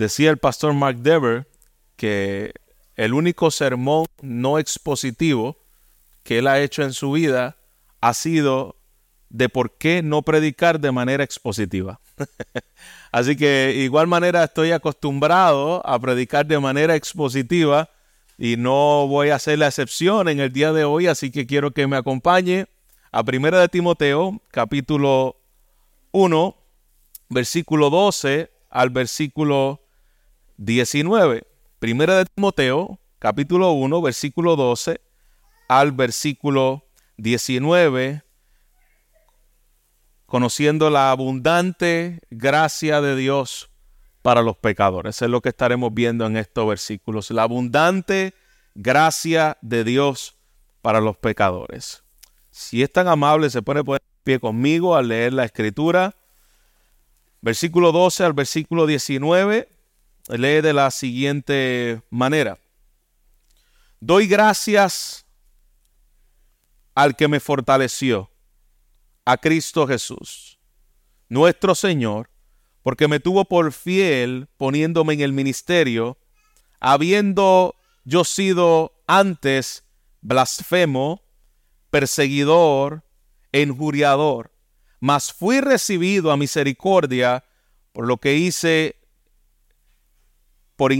decía el pastor Mark Dever que el único sermón no expositivo que él ha hecho en su vida ha sido de por qué no predicar de manera expositiva. Así que igual manera estoy acostumbrado a predicar de manera expositiva y no voy a hacer la excepción en el día de hoy, así que quiero que me acompañe a Primera de Timoteo, capítulo 1, versículo 12 al versículo 19. Primera de Timoteo, capítulo 1, versículo 12 al versículo 19 conociendo la abundante gracia de Dios para los pecadores. Es lo que estaremos viendo en estos versículos. La abundante gracia de Dios para los pecadores. Si es tan amable, se pone por pie conmigo al leer la escritura. Versículo 12 al versículo 19 lee de la siguiente manera. Doy gracias al que me fortaleció a Cristo Jesús, nuestro Señor, porque me tuvo por fiel poniéndome en el ministerio, habiendo yo sido antes blasfemo, perseguidor, enjuriador, mas fui recibido a misericordia por lo que hice por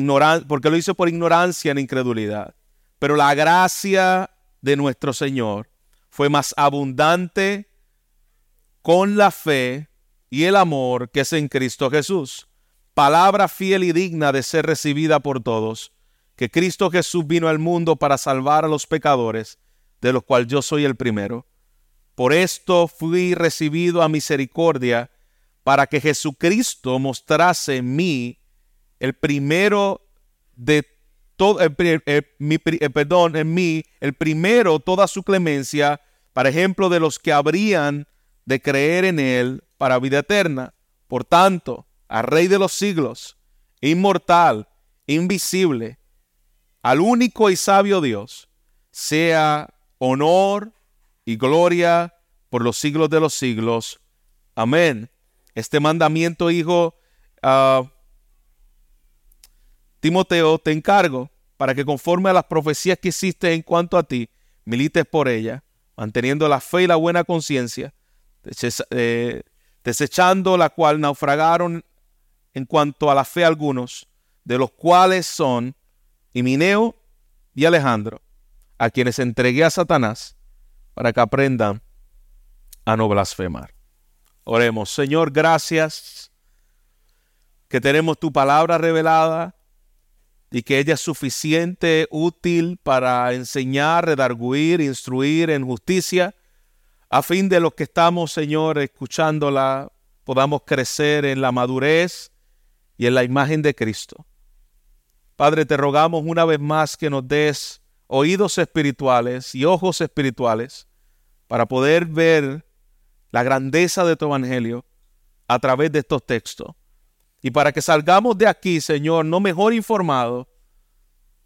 porque lo hice por ignorancia en incredulidad. Pero la gracia de nuestro Señor fue más abundante con la fe y el amor que es en Cristo Jesús. Palabra fiel y digna de ser recibida por todos, que Cristo Jesús vino al mundo para salvar a los pecadores, de los cuales yo soy el primero. Por esto fui recibido a misericordia, para que Jesucristo mostrase en mí el primero de todo, perdón, en mí, el primero toda su clemencia, para ejemplo de los que habrían de creer en Él para vida eterna. Por tanto, al Rey de los siglos, inmortal, invisible, al único y sabio Dios, sea honor y gloria por los siglos de los siglos. Amén. Este mandamiento, hijo uh, Timoteo, te encargo para que conforme a las profecías que hiciste en cuanto a ti, milites por ella, manteniendo la fe y la buena conciencia, eh, desechando la cual naufragaron en cuanto a la fe algunos, de los cuales son Himineo y Alejandro, a quienes entregué a Satanás para que aprendan a no blasfemar. Oremos, Señor, gracias que tenemos tu palabra revelada y que ella es suficiente, útil para enseñar, redarguir, instruir en justicia a fin de los que estamos, Señor, escuchándola, podamos crecer en la madurez y en la imagen de Cristo. Padre, te rogamos una vez más que nos des oídos espirituales y ojos espirituales para poder ver la grandeza de tu evangelio a través de estos textos. Y para que salgamos de aquí, Señor, no mejor informado,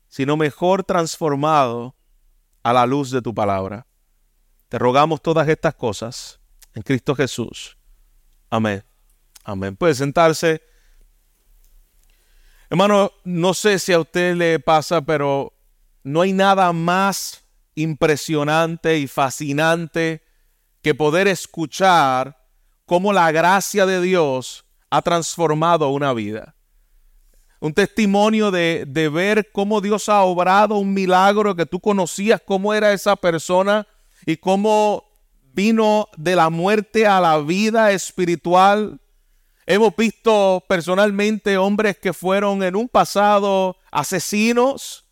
sino mejor transformado a la luz de tu palabra. Te rogamos todas estas cosas en Cristo Jesús. Amén. Amén. Puede sentarse. Hermano, no sé si a usted le pasa, pero no hay nada más impresionante y fascinante que poder escuchar cómo la gracia de Dios ha transformado una vida. Un testimonio de, de, ver cómo Dios ha obrado un milagro que tú conocías, cómo era esa persona y cómo vino de la muerte a la vida espiritual. Hemos visto personalmente hombres que fueron en un pasado asesinos,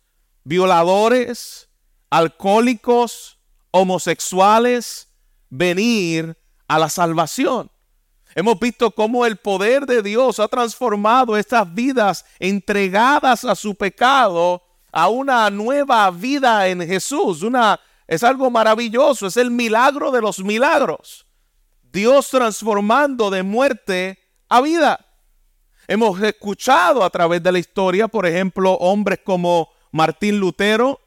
violadores, alcohólicos, homosexuales, venir a la salvación. Hemos visto cómo el poder de Dios ha transformado estas vidas entregadas a su pecado a una nueva vida en Jesús, una es algo maravilloso, es el milagro de los milagros. Dios transformando de muerte a vida. Hemos escuchado a través de la historia, por ejemplo, hombres como Martín Lutero,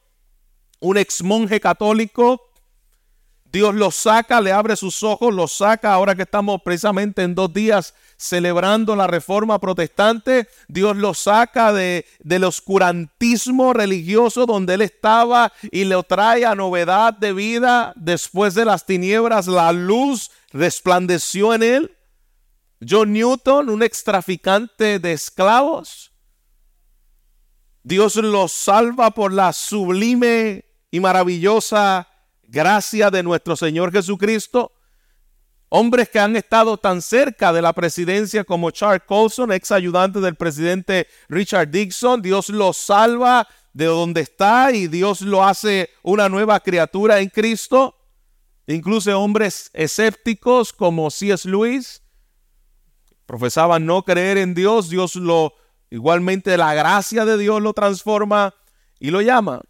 un ex monje católico Dios lo saca, le abre sus ojos, lo saca ahora que estamos precisamente en dos días celebrando la reforma protestante. Dios lo saca de, del oscurantismo religioso donde él estaba y lo trae a novedad de vida. Después de las tiniebras, la luz resplandeció en él. John Newton, un extraficante de esclavos. Dios lo salva por la sublime y maravillosa gracia de nuestro Señor Jesucristo. Hombres que han estado tan cerca de la presidencia como Charles Colson, ex ayudante del presidente Richard Dixon, Dios lo salva de donde está y Dios lo hace una nueva criatura en Cristo. Incluso hombres escépticos como C.S. Lewis profesaban no creer en Dios, Dios lo igualmente la gracia de Dios lo transforma y lo llama.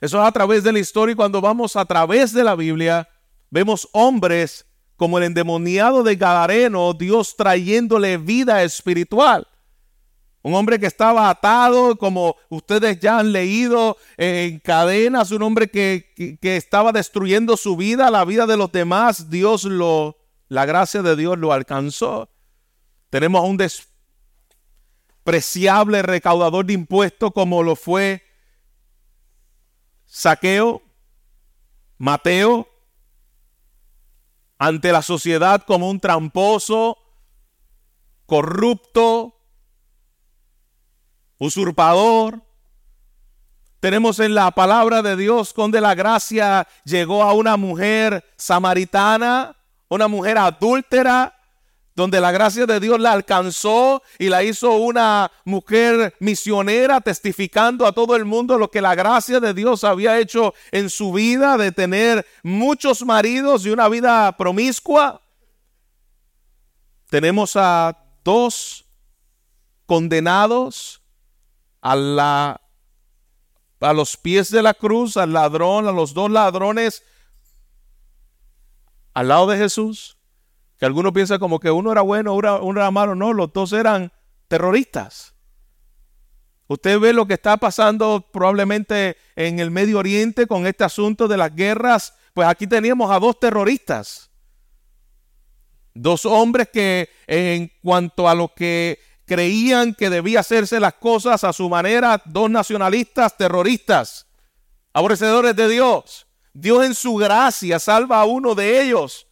Eso es a través de la historia y cuando vamos a través de la Biblia, vemos hombres como el endemoniado de Gadareno, Dios trayéndole vida espiritual. Un hombre que estaba atado, como ustedes ya han leído, en cadenas, un hombre que, que, estaba destruyendo su vida, la vida de los demás, Dios lo, la gracia de Dios lo alcanzó. Tenemos a un despreciable recaudador de impuestos como lo fue Saqueo, Mateo, ante la sociedad como un tramposo, corrupto, usurpador. Tenemos en la palabra de Dios donde la gracia llegó a una mujer samaritana, una mujer adúltera, donde la gracia de Dios la alcanzó y la hizo una mujer misionera, testificando a todo el mundo lo que la gracia de Dios había hecho en su vida, de tener muchos maridos y una vida promiscua. Tenemos a dos condenados a, la, a los pies de la cruz, al ladrón, a los dos ladrones al lado de Jesús que algunos piensan como que uno era bueno, uno era malo. No, los dos eran terroristas. Usted ve lo que está pasando probablemente en el Medio Oriente con este asunto de las guerras. Pues aquí teníamos a dos terroristas. Dos hombres que en cuanto a lo que creían que debía hacerse las cosas a su manera, dos nacionalistas terroristas, aborrecedores de Dios. Dios en su gracia salva a uno de ellos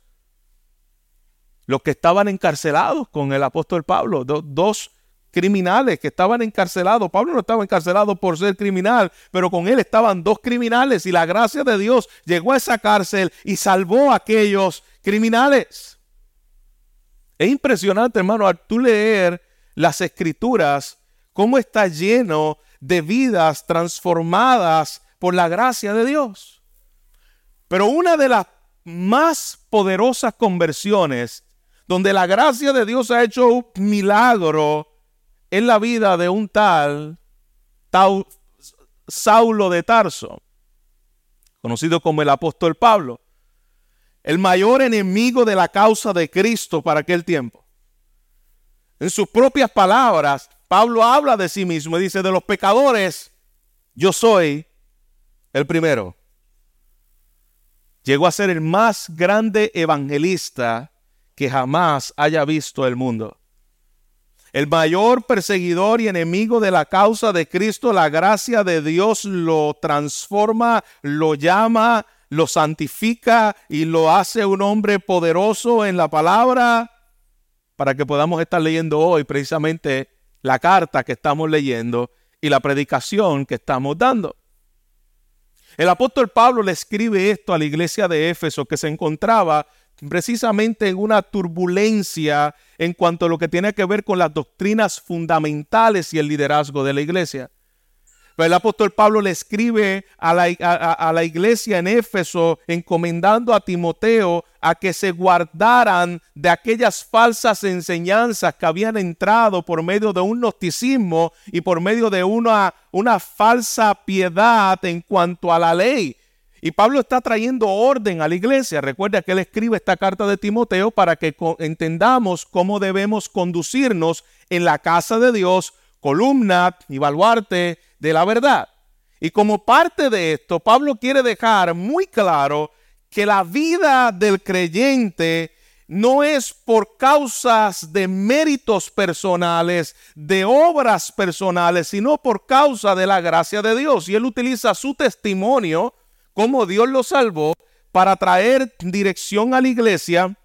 los que estaban encarcelados con el apóstol Pablo, dos criminales que estaban encarcelados. Pablo no estaba encarcelado por ser criminal, pero con él estaban dos criminales y la gracia de Dios llegó a esa cárcel y salvó a aquellos criminales. Es impresionante, hermano, al tú leer las escrituras, cómo está lleno de vidas transformadas por la gracia de Dios. Pero una de las más poderosas conversiones donde la gracia de Dios ha hecho un milagro en la vida de un tal, Saulo de Tarso, conocido como el apóstol Pablo, el mayor enemigo de la causa de Cristo para aquel tiempo. En sus propias palabras, Pablo habla de sí mismo y dice, de los pecadores, yo soy el primero. Llegó a ser el más grande evangelista que jamás haya visto el mundo. El mayor perseguidor y enemigo de la causa de Cristo, la gracia de Dios lo transforma, lo llama, lo santifica y lo hace un hombre poderoso en la palabra para que podamos estar leyendo hoy precisamente la carta que estamos leyendo y la predicación que estamos dando. El apóstol Pablo le escribe esto a la iglesia de Éfeso que se encontraba precisamente en una turbulencia en cuanto a lo que tiene que ver con las doctrinas fundamentales y el liderazgo de la iglesia. el apóstol Pablo le escribe a la, a la, iglesia en Éfeso encomendando a Timoteo a que se guardaran de aquellas falsas enseñanzas que habían entrado por medio de un gnosticismo y por medio de una, una falsa piedad en cuanto a la ley. Y Pablo está trayendo orden a la iglesia. Recuerda que él escribe esta carta de Timoteo para que entendamos cómo debemos conducirnos en la casa de Dios, columna y baluarte de la verdad. Y como parte de esto, Pablo quiere dejar muy claro que la vida del creyente no es por causas de méritos personales, de obras personales, sino por causa de la gracia de Dios. Y él utiliza su testimonio, como Dios lo salvó, para traer dirección a la iglesia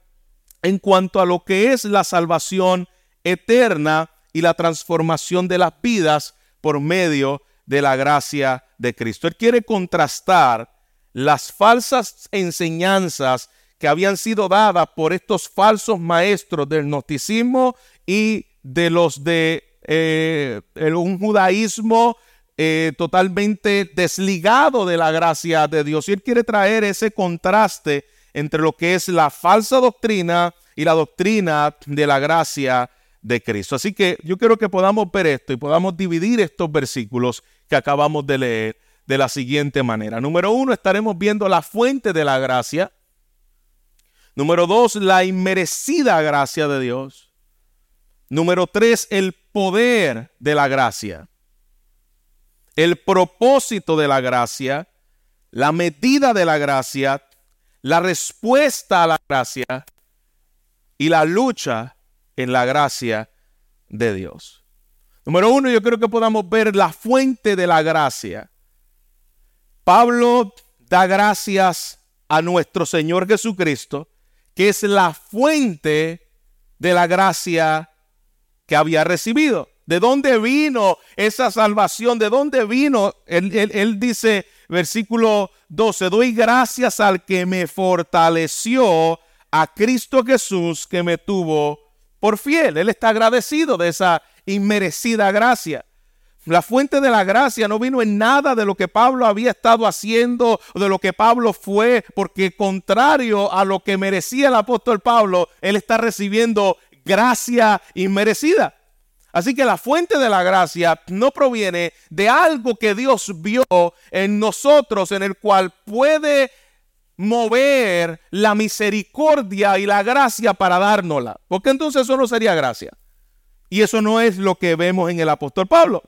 en cuanto a lo que es la salvación eterna y la transformación de las vidas por medio de la gracia de Cristo. Él quiere contrastar las falsas enseñanzas que habían sido dadas por estos falsos maestros del gnosticismo y de los de eh, un judaísmo eh, totalmente desligado de la gracia de Dios. Y él quiere traer ese contraste entre lo que es la falsa doctrina y la doctrina de la gracia de Cristo. Así que yo quiero que podamos ver esto y podamos dividir estos versículos que acabamos de leer de la siguiente manera. Número uno, estaremos viendo la fuente de la gracia. Número dos, la inmerecida gracia de Dios. Número tres, el poder de la gracia. El propósito de la gracia. La medida de la gracia. La respuesta a la gracia. Y la lucha en la gracia de Dios. Número uno, yo creo que podamos ver la fuente de la gracia. Pablo da gracias a nuestro Señor Jesucristo, que es la fuente de la gracia que había recibido. ¿De dónde vino esa salvación? ¿De dónde vino? Él, dice, versículo 12, doy gracias al que me fortaleció, a Cristo Jesús que me tuvo por fiel. Él está agradecido de esa inmerecida gracia. La fuente de la gracia no vino en nada de lo que Pablo había estado haciendo de lo que Pablo fue, porque contrario a lo que merecía el apóstol Pablo, él está recibiendo gracia inmerecida. Así que la fuente de la gracia no proviene de algo que Dios vio en nosotros, en el cual puede mover la misericordia y la gracia para dárnosla. Porque entonces eso no sería gracia. Y eso no es lo que vemos en el apóstol Pablo.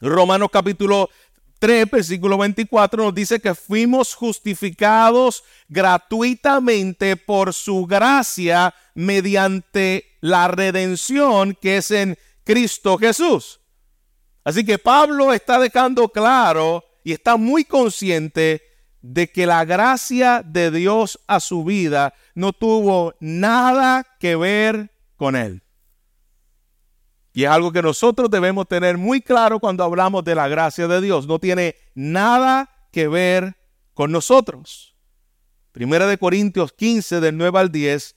Romanos capítulo 3, versículo 24 nos dice que fuimos justificados gratuitamente por su gracia mediante la redención que es en Cristo Jesús. Así que Pablo está dejando claro y está muy consciente de que la gracia de Dios a su vida no tuvo nada que ver con él. Y es algo que nosotros debemos tener muy claro cuando hablamos de la gracia de Dios. No tiene nada que ver con nosotros. Primera de Corintios 15, del 9 al 10,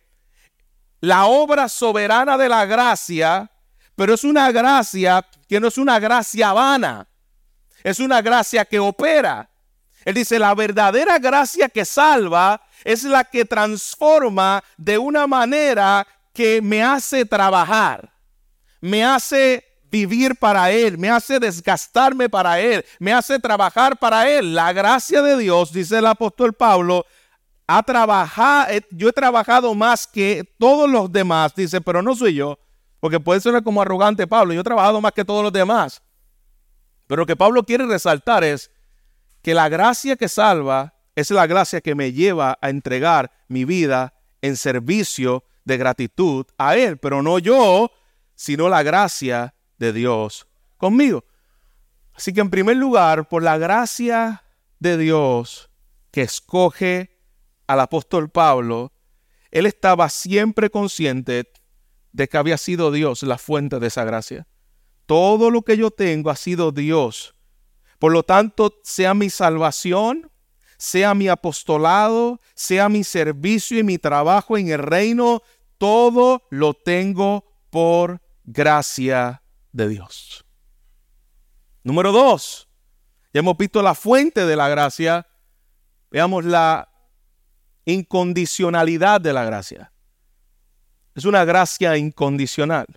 la obra soberana de la gracia, pero es una gracia que no es una gracia vana, es una gracia que opera. Él dice, la verdadera gracia que salva es la que transforma de una manera que me hace trabajar, me hace vivir para Él, me hace desgastarme para Él, me hace trabajar para Él. La gracia de Dios, dice el apóstol Pablo, ha trabajado, yo he trabajado más que todos los demás, dice, pero no soy yo, porque puede ser como arrogante Pablo, yo he trabajado más que todos los demás. Pero lo que Pablo quiere resaltar es que la gracia que salva es la gracia que me lleva a entregar mi vida en servicio de gratitud a Él, pero no yo, sino la gracia de Dios conmigo. Así que en primer lugar, por la gracia de Dios que escoge al apóstol Pablo, él estaba siempre consciente de que había sido Dios la fuente de esa gracia. Todo lo que yo tengo ha sido Dios por lo tanto, sea mi salvación, sea mi apostolado, sea mi servicio y mi trabajo en el reino, todo lo tengo por gracia de Dios. Número dos, ya hemos visto la fuente de la gracia, veamos la incondicionalidad de la gracia. Es una gracia incondicional.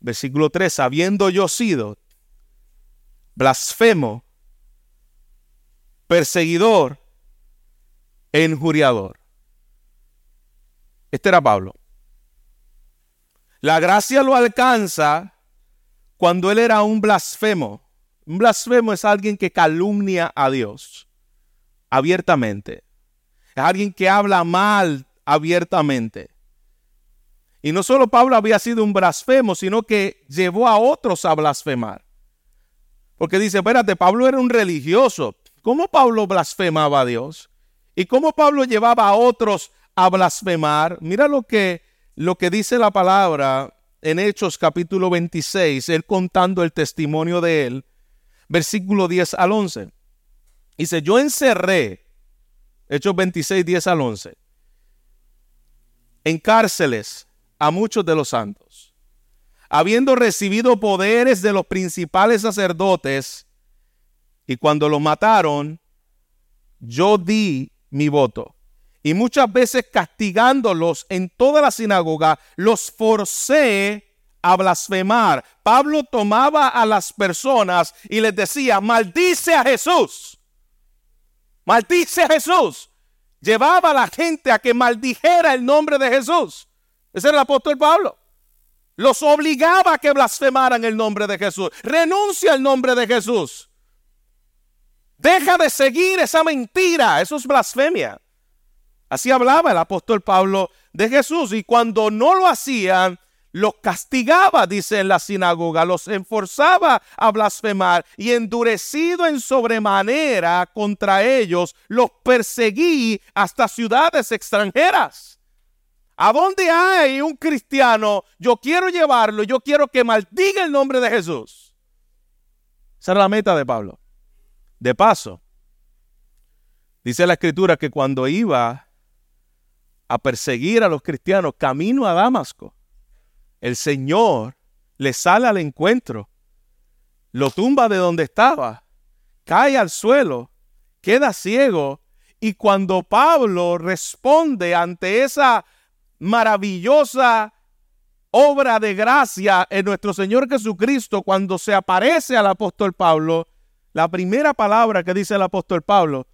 Versículo 3, habiendo yo sido blasfemo, perseguidor e injuriador. Este era Pablo. La gracia lo alcanza cuando él era un blasfemo. Un blasfemo es alguien que calumnia a Dios abiertamente. Es alguien que habla mal abiertamente. Y no solo Pablo había sido un blasfemo, sino que llevó a otros a blasfemar. Porque dice, espérate, Pablo era un religioso. ¿Cómo Pablo blasfemaba a Dios? ¿Y cómo Pablo llevaba a otros a blasfemar? Mira lo que, lo que dice la palabra en Hechos capítulo 26, él contando el testimonio de él, versículo 10 al 11. Dice, yo encerré, Hechos 26, 10 al 11, en cárceles a muchos de los santos, habiendo recibido poderes de los principales sacerdotes, y cuando lo mataron, yo di mi voto. Y muchas veces castigándolos en toda la sinagoga, los forcé a blasfemar. Pablo tomaba a las personas y les decía, maldice a Jesús. Maldice a Jesús. Llevaba a la gente a que maldijera el nombre de Jesús. Ese era el apóstol Pablo. Los obligaba a que blasfemaran el nombre de Jesús. Renuncia al nombre de Jesús. Deja de seguir esa mentira. Eso es blasfemia. Así hablaba el apóstol Pablo de Jesús. Y cuando no lo hacían, los castigaba, dice en la sinagoga, los enforzaba a blasfemar y endurecido en sobremanera contra ellos, los perseguí hasta ciudades extranjeras. ¿A dónde hay un cristiano? Yo quiero llevarlo, yo quiero que maldiga el nombre de Jesús. Esa era la meta de Pablo. De paso, dice la escritura que cuando iba a perseguir a los cristianos camino a Damasco, el Señor le sale al encuentro, lo tumba de donde estaba, cae al suelo, queda ciego, y cuando Pablo responde ante esa maravillosa obra de gracia en nuestro Señor Jesucristo, cuando se aparece al apóstol Pablo, la primera palabra que dice el apóstol Pablo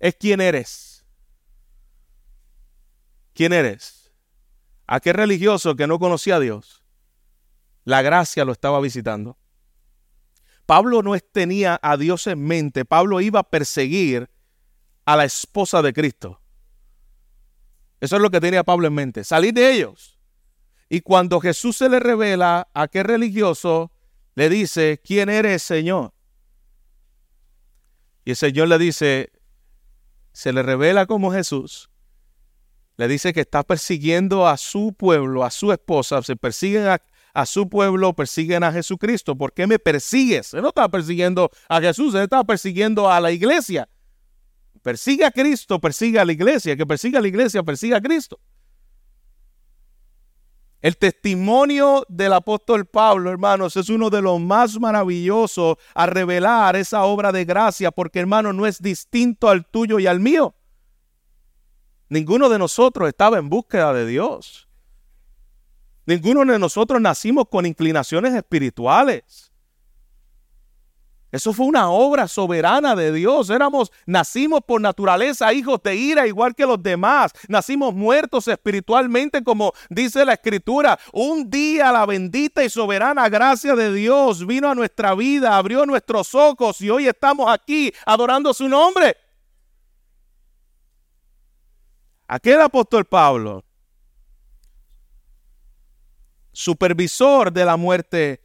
es quién eres. ¿Quién eres? Aquel religioso que no conocía a Dios, la gracia lo estaba visitando. Pablo no tenía a Dios en mente, Pablo iba a perseguir a la esposa de Cristo. Eso es lo que tenía Pablo en mente, salir de ellos. Y cuando Jesús se le revela a aquel religioso, le dice, ¿quién eres, Señor? Y el Señor le dice, se le revela como Jesús, le dice que está persiguiendo a su pueblo, a su esposa, se persiguen a, su pueblo, persiguen a Jesucristo. ¿Por qué me persigues? Él no estaba persiguiendo a Jesús, él estaba persiguiendo a la iglesia. Persigue a Cristo, persigue a la iglesia. Que persiga a la iglesia, persigue a Cristo. El testimonio del apóstol Pablo, hermanos, es uno de los más maravillosos a revelar esa obra de gracia, porque hermano, no es distinto al tuyo y al mío. Ninguno de nosotros estaba en búsqueda de Dios. Ninguno de nosotros nacimos con inclinaciones espirituales. Eso fue una obra soberana de Dios. Éramos, nacimos por naturaleza hijos de ira igual que los demás. Nacimos muertos espiritualmente como dice la escritura. Un día la bendita y soberana gracia de Dios vino a nuestra vida, abrió nuestros ojos y hoy estamos aquí adorando su nombre. Aquel apóstol Pablo, supervisor de la muerte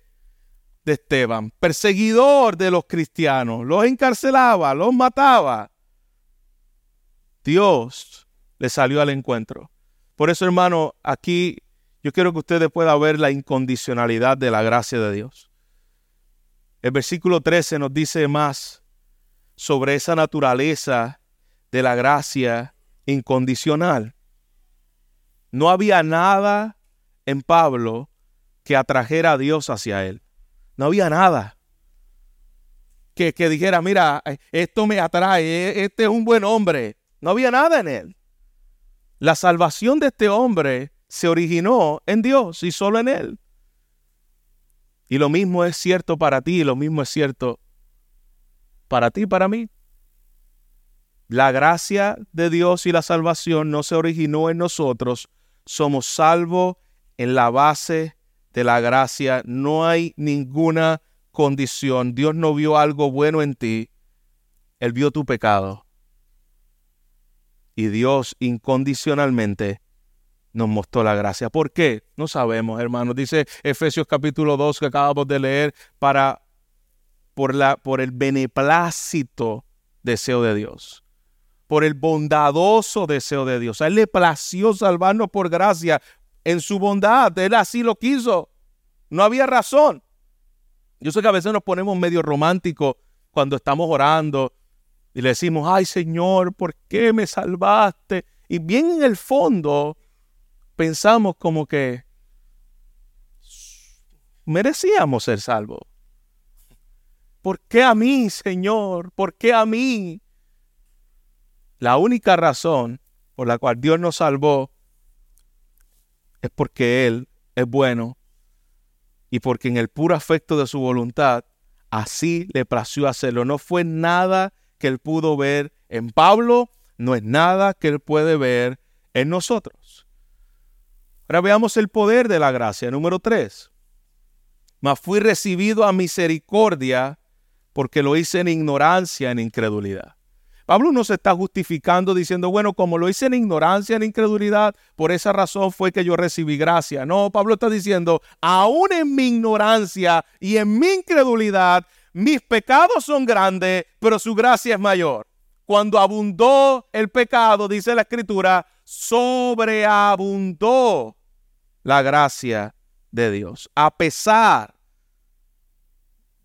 de Esteban, perseguidor de los cristianos, los encarcelaba, los mataba. Dios le salió al encuentro. Por eso, hermano, aquí yo quiero que ustedes puedan ver la incondicionalidad de la gracia de Dios. El versículo 13 nos dice más sobre esa naturaleza de la gracia incondicional. No había nada en Pablo que atrajera a Dios hacia él. No había nada. que, que dijera, mira, esto me atrae, e, este es un buen hombre. No había nada en él. La salvación de este hombre se originó en Dios y solo en Él. Y lo mismo es cierto para ti lo mismo es cierto para ti y para mí. La gracia de Dios y la salvación no se originó en nosotros. Somos salvos en la base de la gracia. No hay ninguna condición. Dios no vio algo bueno en ti. Él vio tu pecado. Y Dios incondicionalmente nos mostró la gracia. ¿Por qué? No sabemos, hermanos. Dice Efesios capítulo 2 que acabamos de leer para por la por el beneplácito deseo de Dios. Por el bondadoso deseo de Dios. A él le plació salvarnos por gracia en su bondad. Él así lo quiso. No había razón. Yo sé que a veces nos ponemos medio románticos cuando estamos orando y le decimos, ay Señor, ¿por qué me salvaste? Y bien en el fondo pensamos como que merecíamos ser salvos. ¿Por qué a mí, Señor? ¿Por qué a mí? La única razón por la cual Dios nos salvó es porque Él es bueno y porque en el puro afecto de su voluntad así le plació hacerlo. No fue nada que Él pudo ver en Pablo, no es nada que Él puede ver en nosotros. Ahora veamos el poder de la gracia. Número 3. Mas fui recibido a misericordia porque lo hice en ignorancia, en incredulidad. Pablo no se está justificando diciendo, bueno, como lo hice en ignorancia, en incredulidad, por esa razón fue que yo recibí gracia. No, Pablo está diciendo, aún en mi ignorancia y en mi incredulidad, mis pecados son grandes, pero su gracia es mayor. Cuando abundó el pecado, dice la escritura, sobreabundó la gracia de Dios. A pesar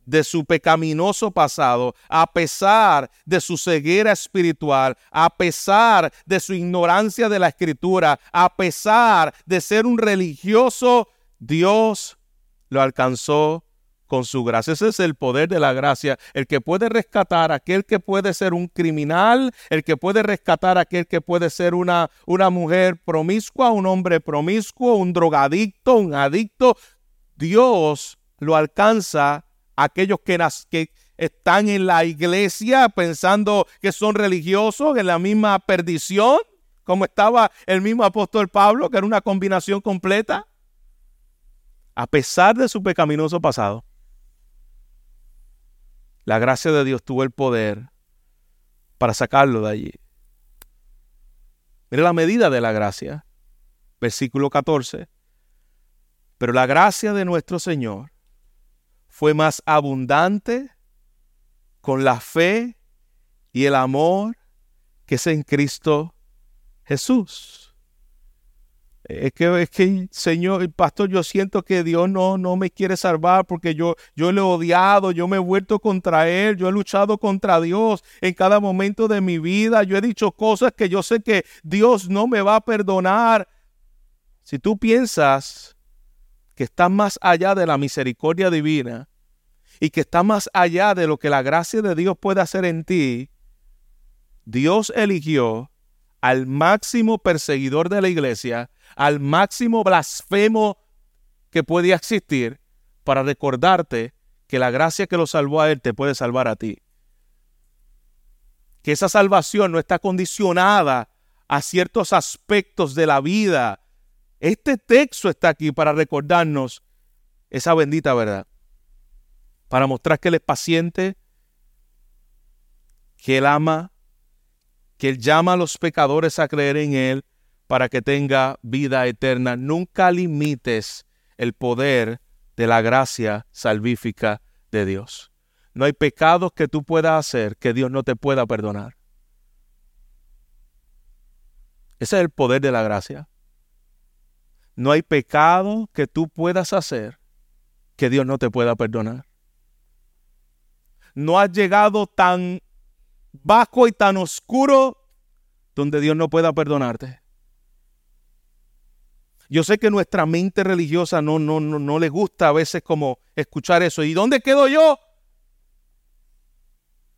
de su pecaminoso pasado, a pesar de su ceguera espiritual, a pesar de su ignorancia de la escritura, a pesar de ser un religioso, Dios lo alcanzó con su gracia. Ese es el poder de la gracia, el que puede rescatar aquel que puede ser un criminal, el que puede rescatar aquel que puede ser una, una mujer promiscua, un hombre promiscuo, un drogadicto, un adicto. Dios lo alcanza a aquellos que, están en la iglesia pensando que son religiosos, en la misma perdición, como estaba el mismo apóstol Pablo, que era una combinación completa. A pesar de su pecaminoso pasado, la gracia de Dios tuvo el poder para sacarlo de allí. Mire la medida de la gracia. Versículo 14. Pero la gracia de nuestro Señor fue más abundante con la fe y el amor que es en Cristo Jesús. Es que, es que, Señor, el pastor, yo siento que Dios no, no me quiere salvar porque yo, yo le he odiado, yo me he vuelto contra Él, yo he luchado contra Dios en cada momento de mi vida, yo he dicho cosas que yo sé que Dios no me va a perdonar. Si tú piensas que estás más allá de la misericordia divina y que estás más allá de lo que la gracia de Dios puede hacer en ti, Dios eligió al máximo perseguidor de la iglesia, al máximo blasfemo que podía existir para recordarte que la gracia que lo salvó a él te puede salvar a ti. Que esa salvación no está condicionada a ciertos aspectos de la vida. Este texto está aquí para recordarnos esa bendita verdad. Para mostrar que Él es paciente, que Él ama, que Él llama a los pecadores a creer en Él para que tenga vida eterna. Nunca limites el poder de la gracia salvífica de Dios. No hay pecados que tú puedas hacer que Dios no te pueda perdonar. Ese es el poder de la gracia. No hay pecado que tú puedas hacer que Dios no te pueda perdonar. No has llegado tan bajo y tan oscuro donde Dios no pueda perdonarte. Yo sé que nuestra mente religiosa no, no, no, no le gusta a veces como escuchar eso. ¿Y dónde quedo yo?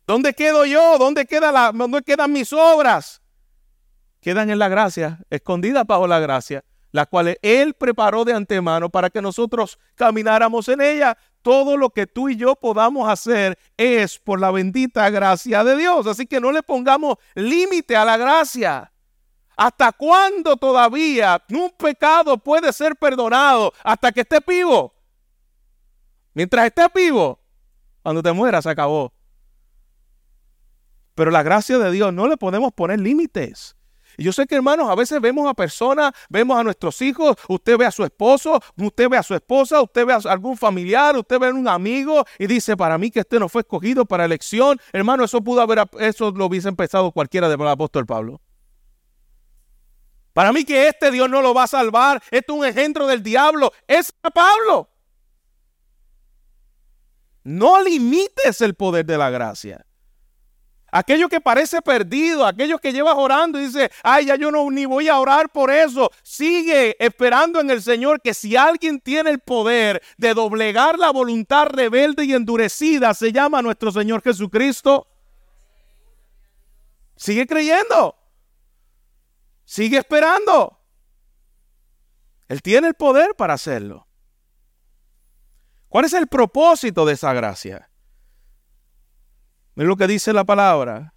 ¿Dónde quedo yo? ¿Dónde, queda la, ¿Dónde quedan mis obras? Quedan en la gracia, escondidas bajo la gracia, las cuales Él preparó de antemano para que nosotros camináramos en ella. Todo lo que tú y yo podamos hacer es por la bendita gracia de Dios. Así que no le pongamos límite a la gracia. ¿Hasta cuándo todavía un pecado puede ser perdonado? Hasta que esté vivo. Mientras esté vivo, cuando te mueras, se acabó. Pero la gracia de Dios no le podemos poner límites. Y yo sé que hermanos, a veces vemos a personas, vemos a nuestros hijos, usted ve a su esposo, usted ve a su esposa, usted ve a algún familiar, usted ve a un amigo y dice, para mí que este no fue escogido para elección. Hermano, eso pudo haber, eso lo hubiese empezado cualquiera del apóstol Pablo. Para mí que este Dios no lo va a salvar, esto es un engendro del diablo, es a Pablo. No limites el poder de la gracia. Aquello que parece perdido, aquello que llevas orando y dice, ay, ya yo no ni voy a orar por eso. Sigue esperando en el Señor que si alguien tiene el poder de doblegar la voluntad rebelde y endurecida, se llama nuestro Señor Jesucristo. Sigue creyendo. Sigue esperando. Él tiene el poder para hacerlo. ¿Cuál es el propósito de esa gracia? Es lo que dice la palabra.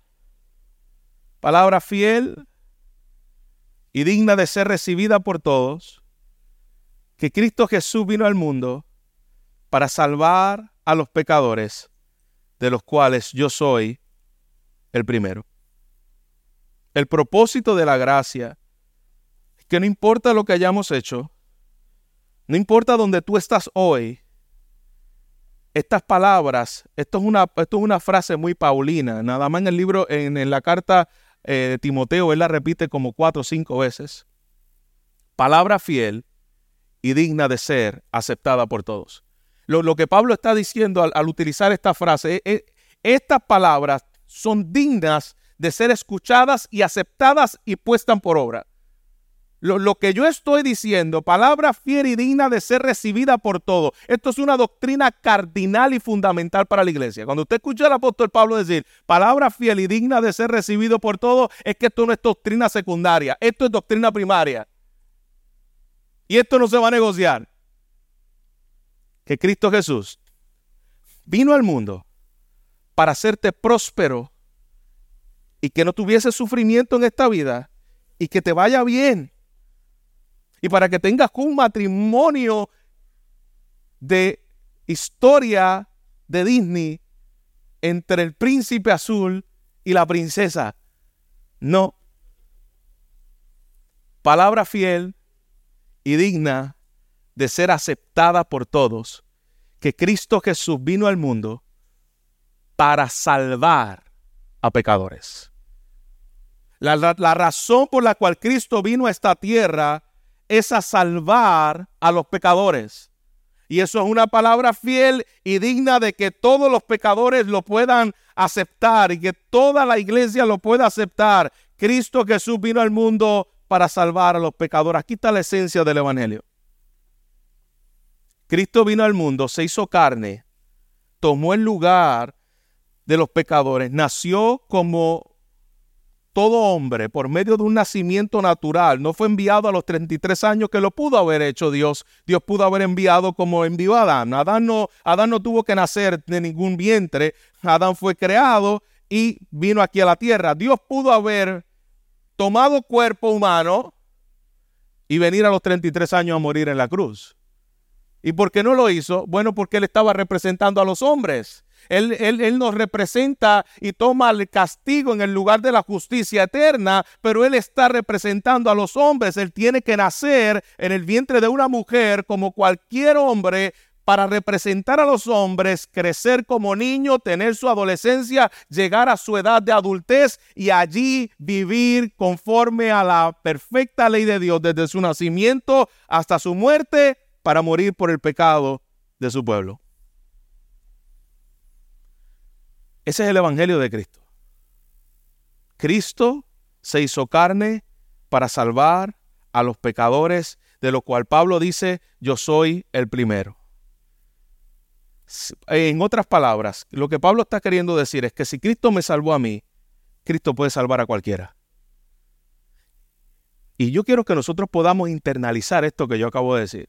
Palabra fiel y digna de ser recibida por todos. Que Cristo Jesús vino al mundo para salvar a los pecadores, de los cuales yo soy el primero. El propósito de la gracia es que no importa lo que hayamos hecho, no importa donde tú estás hoy, estas palabras, esto es, una, esto es una frase muy paulina, nada más en el libro, en, la carta eh, de Timoteo, él la repite como cuatro o cinco veces. Palabra fiel y digna de ser aceptada por todos. Lo, que Pablo está diciendo al, utilizar esta frase, es, estas palabras son dignas de ser escuchadas y aceptadas y puestas por obra. Lo, que yo estoy diciendo, palabra fiel y digna de ser recibida por todos. Esto es una doctrina cardinal y fundamental para la iglesia. Cuando usted escucha al apóstol Pablo decir, palabra fiel y digna de ser recibido por todos, es que esto no es doctrina secundaria, esto es doctrina primaria. Y esto no se va a negociar. Que Cristo Jesús vino al mundo para hacerte próspero y que no tuviese sufrimiento en esta vida y que te vaya bien y para que tengas un matrimonio de historia de Disney entre el príncipe azul y la princesa. No. Palabra fiel y digna de ser aceptada por todos, que Cristo Jesús vino al mundo para salvar a pecadores. La, la, razón por la cual Cristo vino a esta tierra es a salvar a los pecadores. Y eso es una palabra fiel y digna de que todos los pecadores lo puedan aceptar y que toda la iglesia lo pueda aceptar. Cristo Jesús vino al mundo para salvar a los pecadores. Aquí está la esencia del Evangelio. Cristo vino al mundo, se hizo carne, tomó el lugar de los pecadores, nació como todo hombre, por medio de un nacimiento natural, no fue enviado a los 33 años que lo pudo haber hecho Dios. Dios pudo haber enviado como envió a Adán. Adán no, Adán no tuvo que nacer de ningún vientre. Adán fue creado y vino aquí a la tierra. Dios pudo haber tomado cuerpo humano y venir a los 33 años a morir en la cruz. ¿Y por qué no lo hizo? Bueno, porque él estaba representando a los hombres. Él, nos representa y toma el castigo en el lugar de la justicia eterna, pero Él está representando a los hombres. Él tiene que nacer en el vientre de una mujer como cualquier hombre para representar a los hombres, crecer como niño, tener su adolescencia, llegar a su edad de adultez y allí vivir conforme a la perfecta ley de Dios desde su nacimiento hasta su muerte para morir por el pecado de su pueblo. Ese es el Evangelio de Cristo. Cristo se hizo carne para salvar a los pecadores, de lo cual Pablo dice, yo soy el primero. En otras palabras, lo que Pablo está queriendo decir es que si Cristo me salvó a mí, Cristo puede salvar a cualquiera. Y yo quiero que nosotros podamos internalizar esto que yo acabo de decir.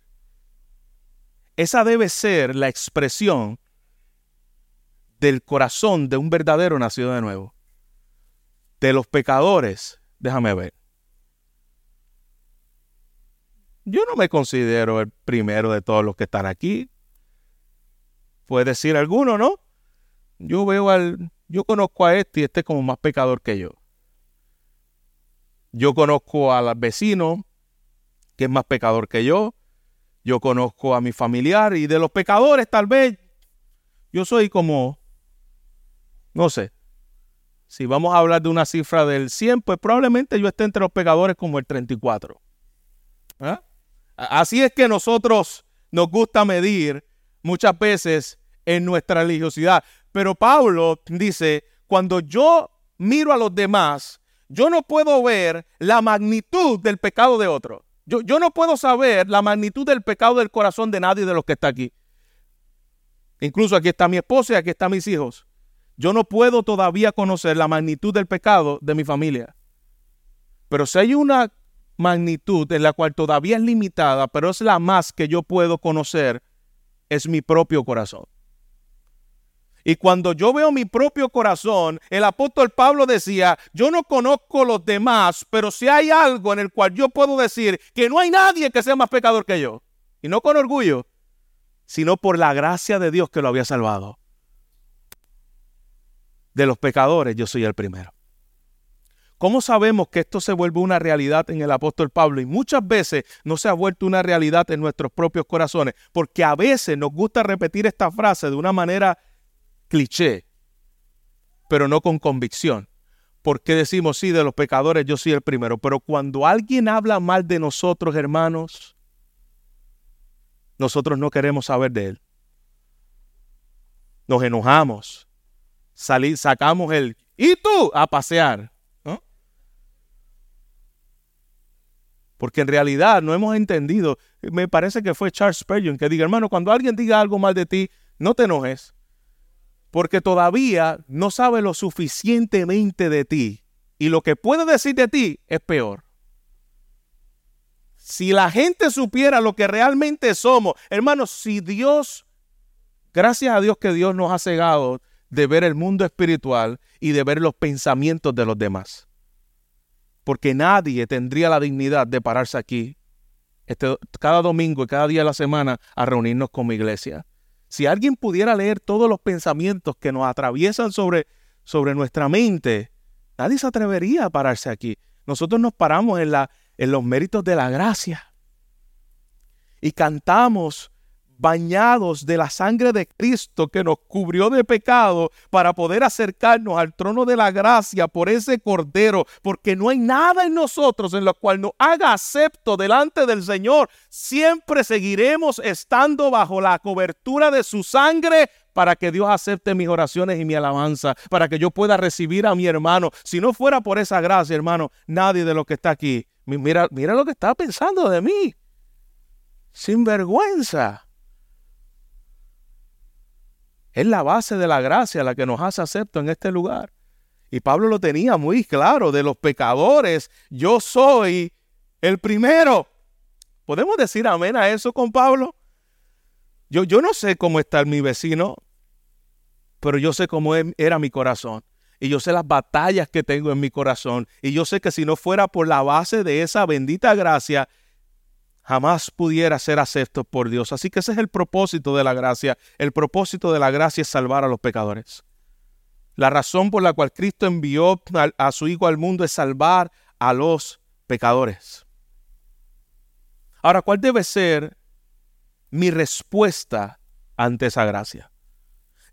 Esa debe ser la expresión del corazón de un verdadero nacido de nuevo. De los pecadores, déjame ver. Yo no me considero el primero de todos los que están aquí. Puede decir alguno, ¿no? Yo veo al, yo conozco a este y este es como más pecador que yo. Yo conozco al vecino que es más pecador que yo. Yo conozco a mi familiar y de los pecadores tal vez yo soy como, no sé, si vamos a hablar de una cifra del 100, pues probablemente yo esté entre los pecadores como el 34. ¿Ah? Así es que nosotros nos gusta medir muchas veces en nuestra religiosidad. Pero Pablo dice, cuando yo miro a los demás, yo no puedo ver la magnitud del pecado de otro. Yo, yo, no puedo saber la magnitud del pecado del corazón de nadie de los que está aquí. Incluso aquí está mi esposa y aquí están mis hijos. Yo no puedo todavía conocer la magnitud del pecado de mi familia. Pero si hay una magnitud en la cual todavía es limitada, pero es la más que yo puedo conocer, es mi propio corazón. Y cuando yo veo mi propio corazón, el apóstol Pablo decía, yo no conozco los demás, pero si hay algo en el cual yo puedo decir que no hay nadie que sea más pecador que yo, y no con orgullo, sino por la gracia de Dios que lo había salvado. De los pecadores yo soy el primero. ¿Cómo sabemos que esto se vuelve una realidad en el apóstol Pablo? Y muchas veces no se ha vuelto una realidad en nuestros propios corazones, porque a veces nos gusta repetir esta frase de una manera cliché, pero no con convicción. Porque decimos, sí, de los pecadores yo soy el primero, pero cuando alguien habla mal de nosotros, hermanos, nosotros no queremos saber de él. Nos enojamos, sacamos el, ¿y tú? A pasear. Porque en realidad no hemos entendido. Me parece que fue Charles Spurgeon que diga, hermano, cuando alguien diga algo mal de ti, no te enojes. Porque todavía no sabe lo suficientemente de ti. Y lo que puede decir de ti es peor. Si la gente supiera lo que realmente somos, hermanos, si Dios, gracias a Dios que Dios nos ha cegado de ver el mundo espiritual y de ver los pensamientos de los demás porque nadie tendría la dignidad de pararse aquí este, cada domingo y cada día de la semana a reunirnos como iglesia. Si alguien pudiera leer todos los pensamientos que nos atraviesan sobre, sobre nuestra mente, nadie se atrevería a pararse aquí. Nosotros nos paramos en, la, en los méritos de la gracia y cantamos bañados de la sangre de Cristo que nos cubrió de pecado para poder acercarnos al trono de la gracia por ese cordero, porque no hay nada en nosotros en lo cual nos haga acepto delante del Señor. Siempre seguiremos estando bajo la cobertura de su sangre para que Dios acepte mis oraciones y mi alabanza, para que yo pueda recibir a mi hermano. Si no fuera por esa gracia, hermano, nadie de los que está aquí, mira, mira lo que está pensando de mí. Sin vergüenza. Es la base de la gracia la que nos hace acepto en este lugar. Y Pablo lo tenía muy claro, de los pecadores, yo soy el primero. ¿Podemos decir amén a eso con Pablo? Yo, yo no sé cómo está mi vecino, pero yo sé cómo era mi corazón. Y yo sé las batallas que tengo en mi corazón. Y yo sé que si no fuera por la base de esa bendita gracia, jamás pudiera ser acepto por Dios. Así que ese es el propósito de la gracia. El propósito de la gracia es salvar a los pecadores. La razón por la cual Cristo envió a, su Hijo al mundo es salvar a los pecadores. Ahora, ¿cuál debe ser mi respuesta ante esa gracia?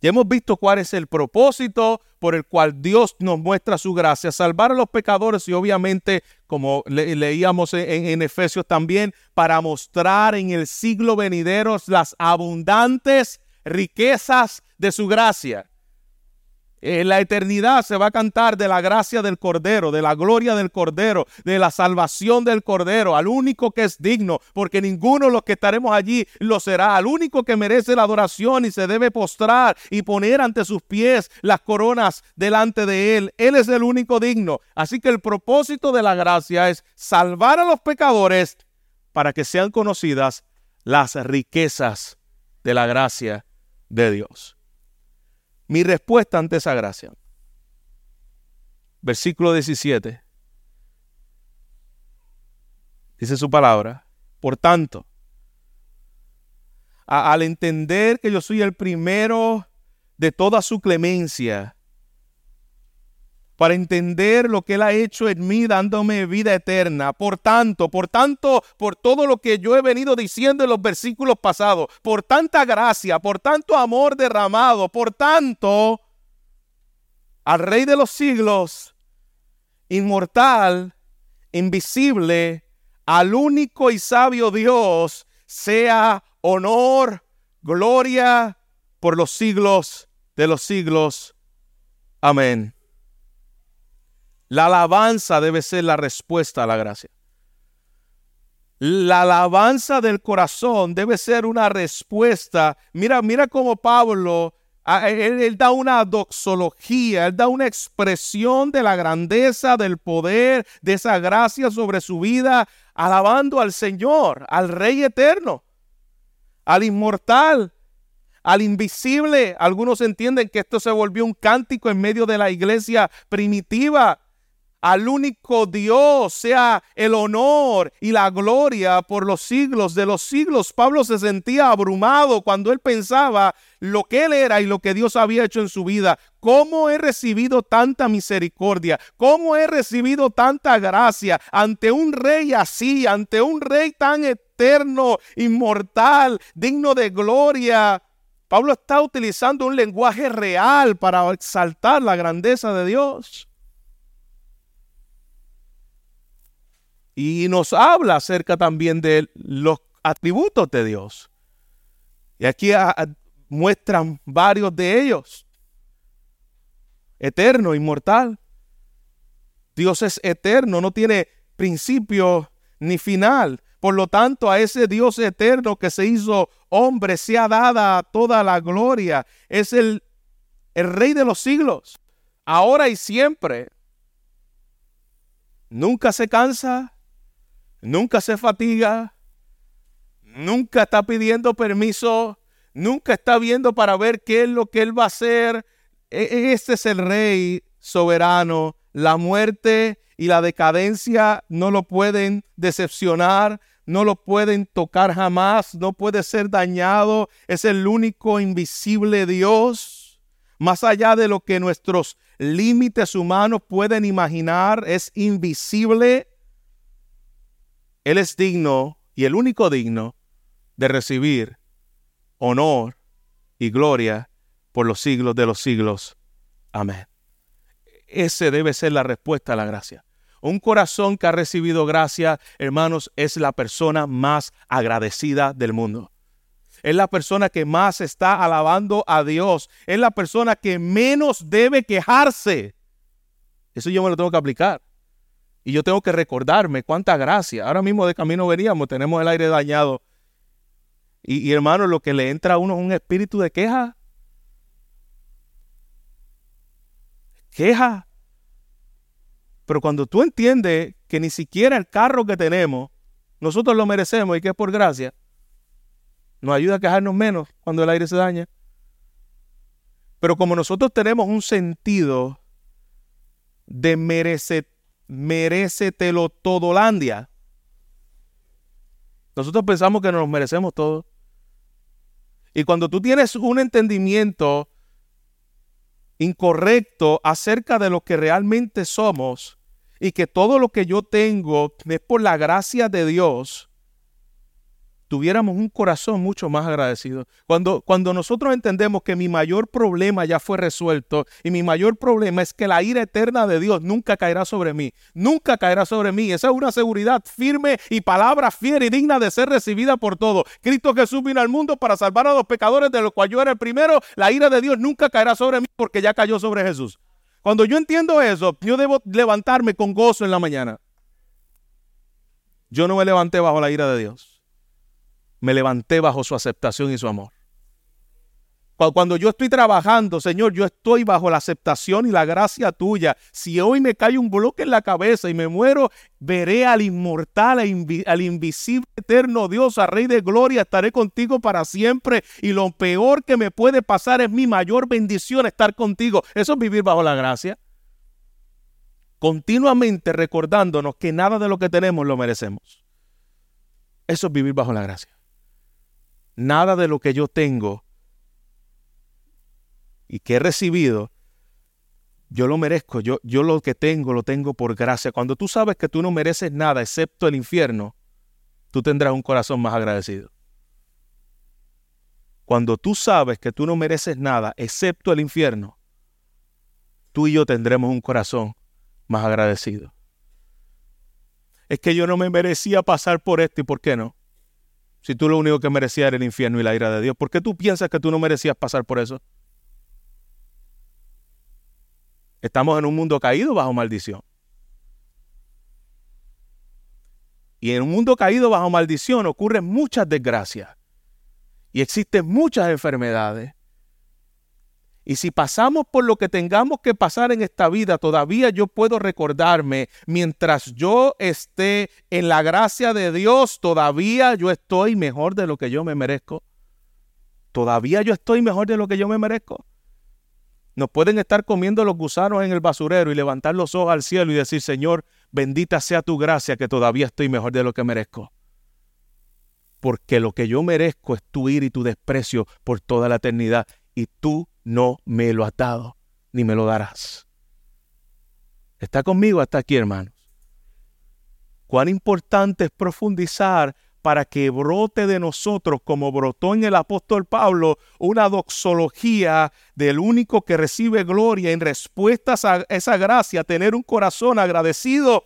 Ya hemos visto cuál es el propósito por el cual Dios nos muestra su gracia, salvar a los pecadores y obviamente, como leíamos en, Efesios también, para mostrar en el siglo venidero las abundantes riquezas de su gracia. En la eternidad se va a cantar de la gracia del Cordero, de la gloria del Cordero, de la salvación del Cordero, al único que es digno, porque ninguno de los que estaremos allí lo será, al único que merece la adoración y se debe postrar y poner ante sus pies las coronas delante de Él. Él es el único digno. Así que el propósito de la gracia es salvar a los pecadores para que sean conocidas las riquezas de la gracia de Dios mi respuesta ante esa gracia. Versículo 17. Dice su palabra. Por tanto, al entender que yo soy el primero de toda su clemencia, para entender lo que Él ha hecho en mí dándome vida eterna. Por tanto, por tanto, por todo lo que yo he venido diciendo en los versículos pasados, por tanta gracia, por tanto amor derramado, por tanto, al Rey de los siglos, inmortal, invisible, al único y sabio Dios, sea honor, gloria por los siglos de los siglos. Amén. La alabanza debe ser la respuesta a la gracia. La alabanza del corazón debe ser una respuesta. Mira, mira cómo Pablo, él, da una doxología, él da una expresión de la grandeza, del poder, de esa gracia sobre su vida, alabando al Señor, al Rey eterno, al inmortal, al invisible. Algunos entienden que esto se volvió un cántico en medio de la iglesia primitiva al único Dios sea el honor y la gloria por los siglos de los siglos. Pablo se sentía abrumado cuando él pensaba lo que él era y lo que Dios había hecho en su vida. ¿Cómo he recibido tanta misericordia? ¿Cómo he recibido tanta gracia ante un rey así, ante un rey tan eterno, inmortal, digno de gloria? Pablo está utilizando un lenguaje real para exaltar la grandeza de Dios. Y nos habla acerca también de los atributos de Dios. Y aquí muestran varios de ellos. Eterno, inmortal. Dios es eterno, no tiene principio ni final. Por lo tanto, a ese Dios eterno que se hizo hombre, sea dada toda la gloria. Es el, el Rey de los siglos, ahora y siempre. Nunca se cansa, nunca se fatiga, nunca está pidiendo permiso, nunca está viendo para ver qué es lo que él va a hacer. Este es el rey soberano. La muerte y la decadencia no lo pueden decepcionar, no lo pueden tocar jamás, no puede ser dañado. Es el único invisible Dios. Más allá de lo que nuestros límites humanos pueden imaginar, es invisible él es digno y el único digno de recibir honor y gloria por los siglos de los siglos. Amén. Ese debe ser la respuesta a la gracia. Un corazón que ha recibido gracia, hermanos, es la persona más agradecida del mundo. Es la persona que más está alabando a Dios. Es la persona que menos debe quejarse. Eso yo me lo tengo que aplicar. Y yo tengo que recordarme cuánta gracia. Ahora mismo de camino veníamos, tenemos el aire dañado. Y, hermano, lo que le entra a uno es un espíritu de queja. Queja. Pero cuando tú entiendes que ni siquiera el carro que tenemos, nosotros lo merecemos y que es por gracia, nos ayuda a quejarnos menos cuando el aire se daña. Pero como nosotros tenemos un sentido de merecer merecetelo Todolandia. Nosotros pensamos que nos merecemos todo. Y cuando tú tienes un entendimiento incorrecto acerca de lo que realmente somos y que todo lo que yo tengo es por la gracia de Dios, tuviéramos un corazón mucho más agradecido. Cuando, cuando nosotros entendemos que mi mayor problema ya fue resuelto y mi mayor problema es que la ira eterna de Dios nunca caerá sobre mí, nunca caerá sobre mí. Esa es una seguridad firme y palabra fiera y digna de ser recibida por todos. Cristo Jesús vino al mundo para salvar a los pecadores, de los cuales yo era el primero. La ira de Dios nunca caerá sobre mí porque ya cayó sobre Jesús. Cuando yo entiendo eso, yo debo levantarme con gozo en la mañana. Yo no me levanté bajo la ira de Dios me levanté bajo su aceptación y su amor. Cuando yo estoy trabajando, Señor, yo estoy bajo la aceptación y la gracia tuya. Si hoy me cae un bloque en la cabeza y me muero, veré al inmortal, al invisible, eterno Dios, al Rey de Gloria. Estaré contigo para siempre. Y lo peor que me puede pasar es mi mayor bendición estar contigo. Eso es vivir bajo la gracia. Continuamente recordándonos que nada de lo que tenemos lo merecemos. Eso es vivir bajo la gracia. Nada de lo que yo tengo y que he recibido, yo lo merezco. Yo, yo lo que tengo, lo tengo por gracia. Cuando tú sabes que tú no mereces nada excepto el infierno, tú tendrás un corazón más agradecido. Cuando tú sabes que tú no mereces nada excepto el infierno, tú y yo tendremos un corazón más agradecido. Es que yo no me merecía pasar por esto y por qué no. Si tú lo único que merecías era el infierno y la ira de Dios, ¿por qué tú piensas que tú no merecías pasar por eso? Estamos en un mundo caído bajo maldición. Y en un mundo caído bajo maldición ocurren muchas desgracias. Y existen muchas enfermedades. Y si pasamos por lo que tengamos que pasar en esta vida, todavía yo puedo recordarme, mientras yo esté en la gracia de Dios, todavía yo estoy mejor de lo que yo me merezco. Todavía yo estoy mejor de lo que yo me merezco. Nos pueden estar comiendo los gusanos en el basurero y levantar los ojos al cielo y decir, Señor, bendita sea tu gracia que todavía estoy mejor de lo que merezco. Porque lo que yo merezco es tu ira y tu desprecio por toda la eternidad y tú no me lo has dado, ni me lo darás. ¿Está conmigo hasta aquí, hermanos? Cuán importante es profundizar para que brote de nosotros, como brotó en el apóstol Pablo, una doxología del único que recibe gloria en respuesta a esa gracia, tener un corazón agradecido,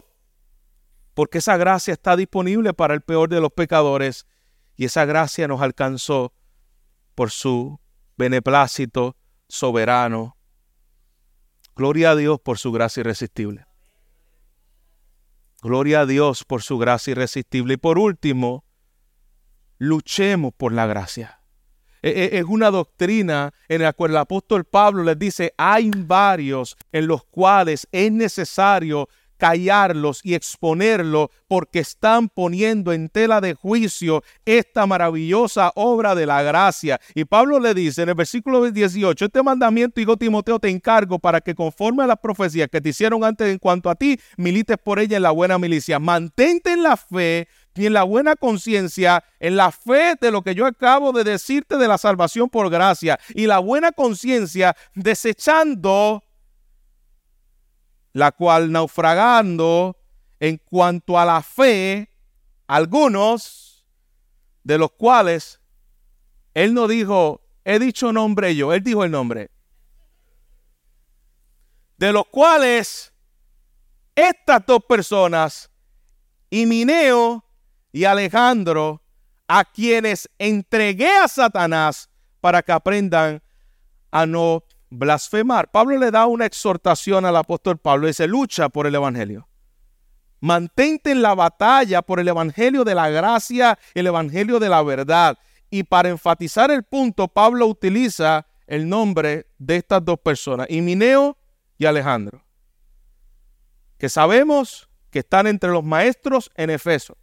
porque esa gracia está disponible para el peor de los pecadores y esa gracia nos alcanzó por su beneplácito soberano. Gloria a Dios por su gracia irresistible. Gloria a Dios por su gracia irresistible. Y por último, luchemos por la gracia. E, e, es una doctrina en la cual el apóstol Pablo les dice, hay varios en los cuales es necesario callarlos y exponerlos porque están poniendo en tela de juicio esta maravillosa obra de la gracia. Y Pablo le dice en el versículo 18, este mandamiento, hijo Timoteo, te encargo para que conforme a las profecías que te hicieron antes en cuanto a ti, milites por ella en la buena milicia. Mantente en la fe y en la buena conciencia, en la fe de lo que yo acabo de decirte de la salvación por gracia y la buena conciencia desechando la cual naufragando en cuanto a la fe, algunos de los cuales él no dijo, he dicho nombre yo, él dijo el nombre, de los cuales estas dos personas, Himineo y Alejandro, a quienes entregué a Satanás para que aprendan a no blasfemar. Pablo le da una exhortación al apóstol Pablo, dice, lucha por el Evangelio. Mantente en la batalla por el Evangelio de la gracia, el Evangelio de la verdad. Y para enfatizar el punto, Pablo utiliza el nombre de estas dos personas, Himineo y Alejandro, que sabemos que están entre los maestros en Efeso.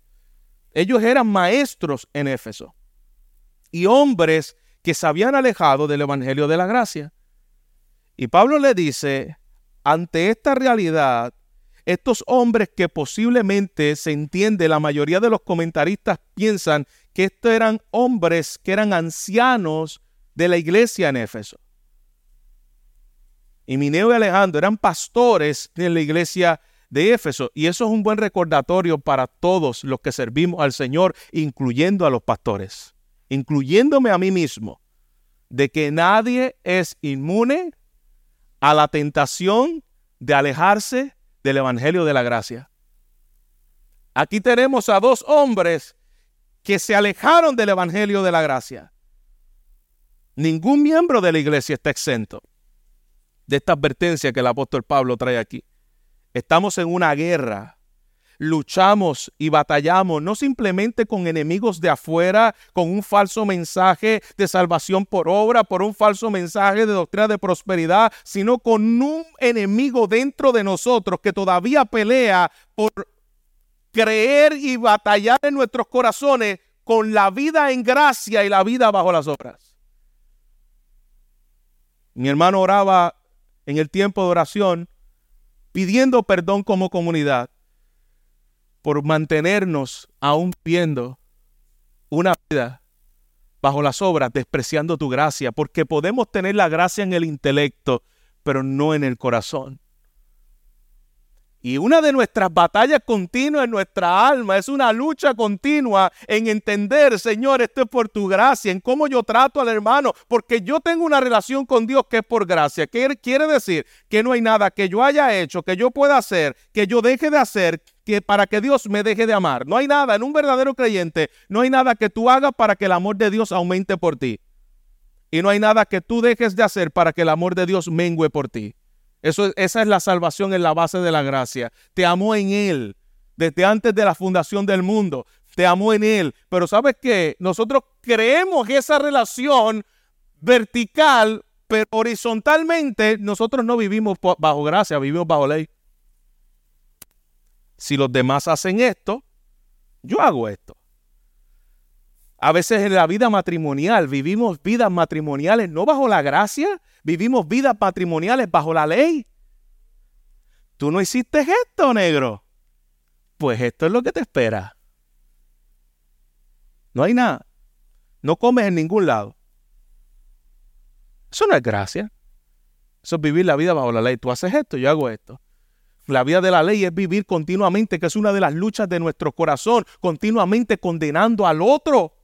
Ellos eran maestros en Éfeso y hombres que se habían alejado del Evangelio de la gracia. Y Pablo le dice, ante esta realidad, estos hombres que posiblemente se entiende, la mayoría de los comentaristas piensan que estos eran hombres que eran ancianos de la iglesia en Éfeso. Y Mineo y Alejandro eran pastores de la iglesia de Éfeso. Y eso es un buen recordatorio para todos los que servimos al Señor, incluyendo a los pastores, incluyéndome a mí mismo, de que nadie es inmune a la tentación de alejarse del Evangelio de la Gracia. Aquí tenemos a dos hombres que se alejaron del Evangelio de la Gracia. Ningún miembro de la iglesia está exento de esta advertencia que el apóstol Pablo trae aquí. Estamos en una guerra. Luchamos y batallamos no simplemente con enemigos de afuera, con un falso mensaje de salvación por obra, por un falso mensaje de doctrina de prosperidad, sino con un enemigo dentro de nosotros que todavía pelea por creer y batallar en nuestros corazones con la vida en gracia y la vida bajo las obras. Mi hermano oraba en el tiempo de oración pidiendo perdón como comunidad por mantenernos aún viendo una vida bajo las obras, despreciando tu gracia, porque podemos tener la gracia en el intelecto, pero no en el corazón. Y una de nuestras batallas continuas en nuestra alma es una lucha continua en entender, Señor, esto es por tu gracia, en cómo yo trato al hermano, porque yo tengo una relación con Dios que es por gracia. ¿Qué quiere decir? Que no hay nada que yo haya hecho, que yo pueda hacer, que yo deje de hacer, que para que Dios me deje de amar. No hay nada en un verdadero creyente, no hay nada que tú hagas para que el amor de Dios aumente por ti. Y no hay nada que tú dejes de hacer para que el amor de Dios mengue por ti esa es la salvación en la base de la gracia. Te amó en Él desde antes de la fundación del mundo. Te amó en Él. Pero sabes qué? Nosotros creemos esa relación vertical, pero horizontalmente, nosotros no vivimos bajo gracia, vivimos bajo ley. Si los demás hacen esto, yo hago esto. A veces en la vida matrimonial vivimos vidas matrimoniales no bajo la gracia, vivimos vidas patrimoniales bajo la ley. Tú no hiciste esto, negro. Pues esto es lo que te espera. No hay nada. No comes en ningún lado. Eso no es gracia. Eso es vivir la vida bajo la ley. Tú haces esto, yo hago esto. La vida de la ley es vivir continuamente, que es una de las luchas de nuestro corazón, continuamente condenando al otro.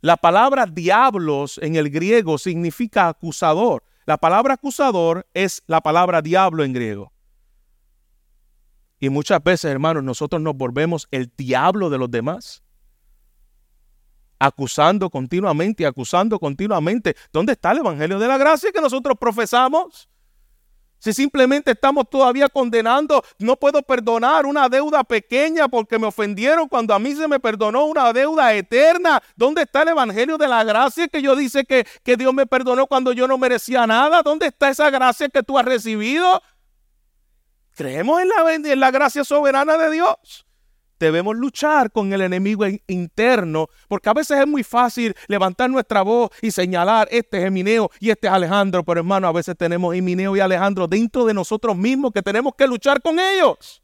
La palabra diablos en el griego significa acusador. La palabra acusador es la palabra diablo en griego. Y muchas veces, hermanos, nosotros nos volvemos el diablo de los demás. Acusando continuamente acusando continuamente. ¿Dónde está el Evangelio de la Gracia que nosotros profesamos? Si simplemente estamos todavía condenando, no puedo perdonar una deuda pequeña porque me ofendieron cuando a mí se me perdonó una deuda eterna. ¿Dónde está el Evangelio de la gracia que yo dice que, que Dios me perdonó cuando yo no merecía nada? ¿Dónde está esa gracia que tú has recibido? Creemos en la, en la gracia soberana de Dios. Debemos luchar con el enemigo interno, porque a veces es muy fácil levantar nuestra voz y señalar, este es Emineo y este es Alejandro, pero hermano, a veces tenemos Emineo y Alejandro dentro de nosotros mismos que tenemos que luchar con ellos.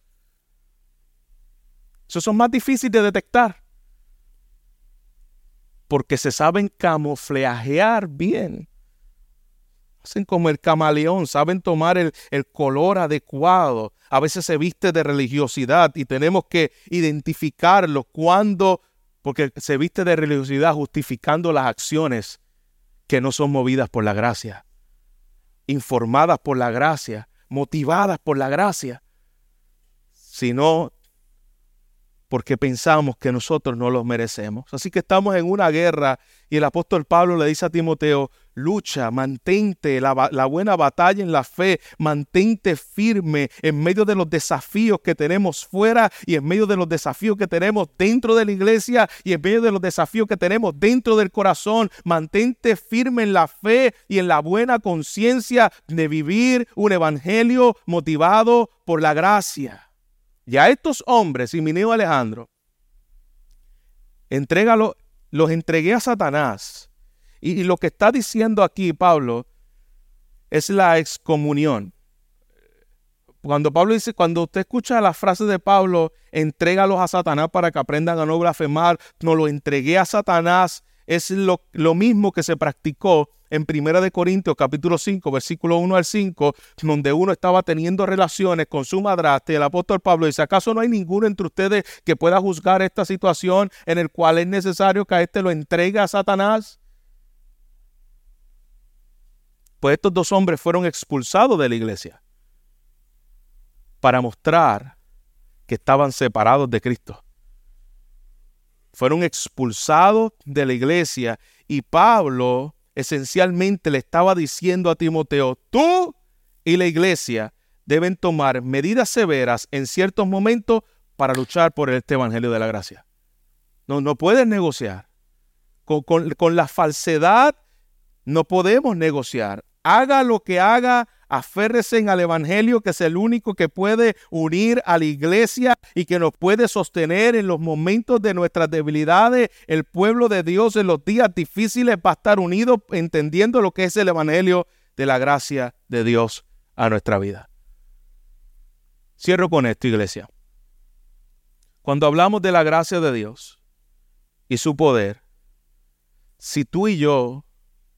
Esos son más difíciles de detectar, porque se saben camuflajear bien. Hacen como el camaleón, saben tomar el, color adecuado. A veces se viste de religiosidad y tenemos que identificarlo cuando, porque se viste de religiosidad justificando las acciones que no son movidas por la gracia, informadas por la gracia, motivadas por la gracia, sino porque pensamos que nosotros no los merecemos. Así que estamos en una guerra y el apóstol Pablo le dice a Timoteo, lucha, mantente la, buena batalla en la fe, mantente firme en medio de los desafíos que tenemos fuera y en medio de los desafíos que tenemos dentro de la iglesia y en medio de los desafíos que tenemos dentro del corazón. Mantente firme en la fe y en la buena conciencia de vivir un evangelio motivado por la gracia. Y a estos hombres, y mi niño Alejandro, entrégalo, los entregué a Satanás. Y, y lo que está diciendo aquí Pablo es la excomunión. Cuando Pablo dice, cuando usted escucha la frase de Pablo, entrégalos a Satanás para que aprendan a no blasfemar, no lo entregué a Satanás, es lo mismo que se practicó en Primera de Corintios capítulo 5, versículo 1 al 5, donde uno estaba teniendo relaciones con su madrastra y el apóstol Pablo dice, ¿acaso no hay ninguno entre ustedes que pueda juzgar esta situación en el cual es necesario que a este lo entregue a Satanás? Pues estos dos hombres fueron expulsados de la iglesia para mostrar que estaban separados de Cristo fueron expulsados de la iglesia y Pablo esencialmente le estaba diciendo a Timoteo, tú y la iglesia deben tomar medidas severas en ciertos momentos para luchar por este Evangelio de la Gracia. No, no puedes negociar. Con, con la falsedad no podemos negociar. Haga lo que haga, aférrese al Evangelio, que es el único que puede unir a la iglesia y que nos puede sostener en los momentos de nuestras debilidades. El pueblo de Dios en los días difíciles va a estar unido entendiendo lo que es el Evangelio de la gracia de Dios a nuestra vida. Cierro con esto, iglesia. Cuando hablamos de la gracia de Dios y su poder, si tú y yo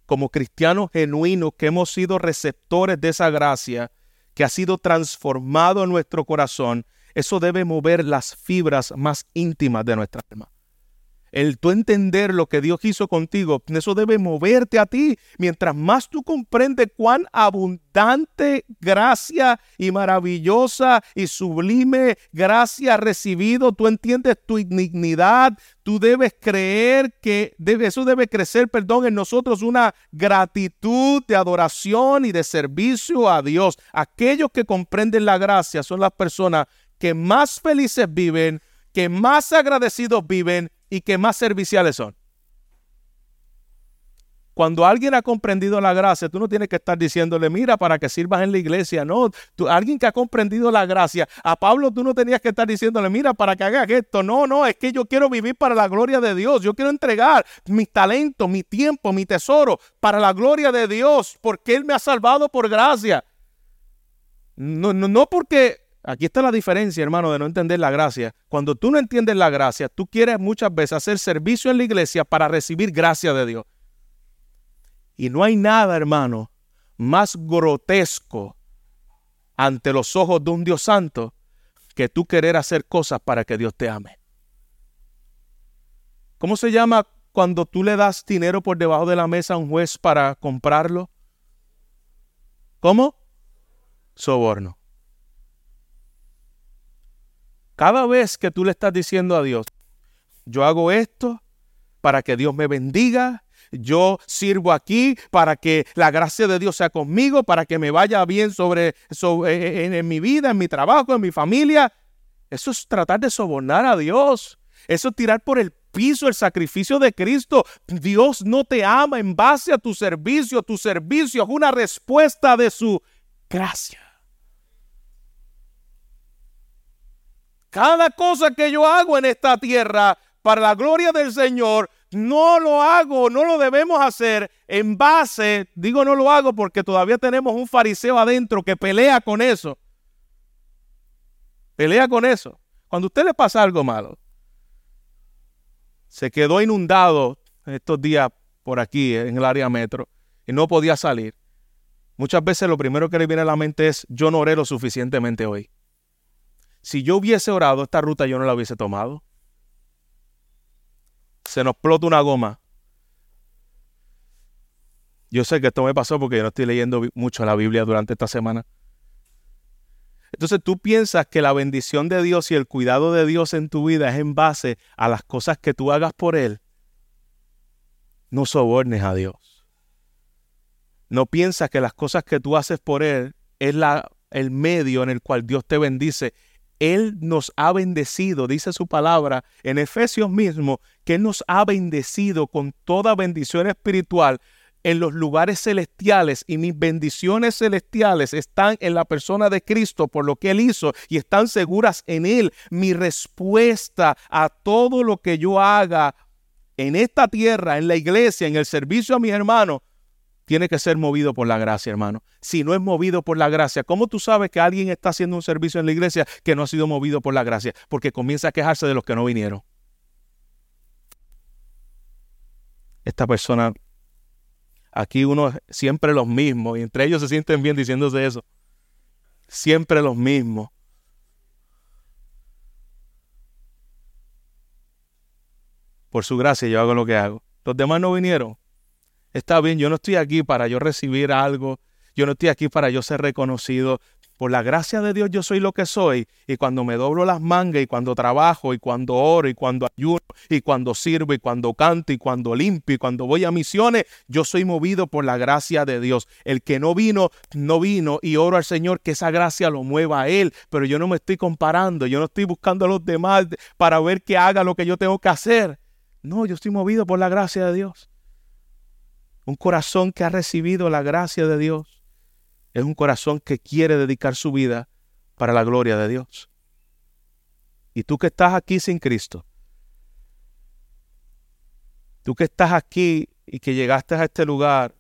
como cristianos genuinos que hemos sido receptores de esa gracia que ha sido transformado en nuestro corazón, eso debe mover las fibras más íntimas de nuestra alma el tú entender lo que Dios hizo contigo, eso debe moverte a ti. Mientras más tú comprendes cuán abundante gracia y maravillosa y sublime gracia has recibido, tú entiendes tu indignidad, tú debes creer que eso debe crecer, perdón, en nosotros una gratitud de adoración y de servicio a Dios. Aquellos que comprenden la gracia son las personas que más felices viven, que más agradecidos viven y que más serviciales son. Cuando alguien ha comprendido la gracia, tú no tienes que estar diciéndole, mira, para que sirvas en la iglesia. No, tú, alguien que ha comprendido la gracia, a Pablo tú no tenías que estar diciéndole, mira, para que hagas esto. No, no, es que yo quiero vivir para la gloria de Dios. Yo quiero entregar mis talentos, mi tiempo, mi tesoro para la gloria de Dios, porque Él me ha salvado por gracia. No, no, no porque Aquí está la diferencia, hermano, de no entender la gracia. Cuando tú no entiendes la gracia, tú quieres muchas veces hacer servicio en la iglesia para recibir gracia de Dios. Y no hay nada, hermano, más grotesco ante los ojos de un Dios santo que tú querer hacer cosas para que Dios te ame. ¿Cómo se llama cuando tú le das dinero por debajo de la mesa a un juez para comprarlo? ¿Cómo? Soborno. Cada vez que tú le estás diciendo a Dios, yo hago esto para que Dios me bendiga, yo sirvo aquí para que la gracia de Dios sea conmigo, para que me vaya bien sobre, en, en mi vida, en mi trabajo, en mi familia. Eso es tratar de sobornar a Dios. Eso es tirar por el piso el sacrificio de Cristo. Dios no te ama en base a tu servicio. Tu servicio es una respuesta de su gracia. Cada cosa que yo hago en esta tierra para la gloria del Señor, no lo hago, no lo debemos hacer en base, digo no lo hago porque todavía tenemos un fariseo adentro que pelea con eso. Pelea con eso. Cuando a usted le pasa algo malo, se quedó inundado estos días por aquí en el área metro y no podía salir. Muchas veces lo primero que le viene a la mente es yo no oré lo suficientemente hoy si yo hubiese orado esta ruta, yo no la hubiese tomado. Se nos explota una goma. Yo sé que esto me pasó porque yo no estoy leyendo mucho la Biblia durante esta semana. Entonces tú piensas que la bendición de Dios y el cuidado de Dios en tu vida es en base a las cosas que tú hagas por Él. No sobornes a Dios. No piensas que las cosas que tú haces por Él es la, el medio en el cual Dios te bendice. Él nos ha bendecido, dice su palabra en Efesios mismo, que Él nos ha bendecido con toda bendición espiritual en los lugares celestiales y mis bendiciones celestiales están en la persona de Cristo por lo que Él hizo y están seguras en Él. Mi respuesta a todo lo que yo haga en esta tierra, en la iglesia, en el servicio a mis hermanos, tiene que ser movido por la gracia, hermano. Si no es movido por la gracia, ¿cómo tú sabes que alguien está haciendo un servicio en la iglesia que no ha sido movido por la gracia? Porque comienza a quejarse de los que no vinieron. Esta persona aquí uno siempre los mismos y entre ellos se sienten bien diciéndose eso. Siempre los mismos. Por su gracia yo hago lo que hago. Los demás no vinieron. Está bien, yo no estoy aquí para yo recibir algo. Yo no estoy aquí para yo ser reconocido. Por la gracia de Dios yo soy lo que soy. Y cuando me doblo las mangas y cuando trabajo y cuando oro y cuando ayuno y cuando sirvo y cuando canto y cuando limpio y cuando voy a misiones, yo soy movido por la gracia de Dios. El que no vino, no vino y oro al Señor que esa gracia lo mueva a Él. Pero yo no me estoy comparando, yo no estoy buscando a los demás para ver que haga lo que yo tengo que hacer. No, yo estoy movido por la gracia de Dios. Un corazón que ha recibido la gracia de Dios es un corazón que quiere dedicar su vida para la gloria de Dios. Y tú que estás aquí sin Cristo, tú que estás aquí y que llegaste a este lugar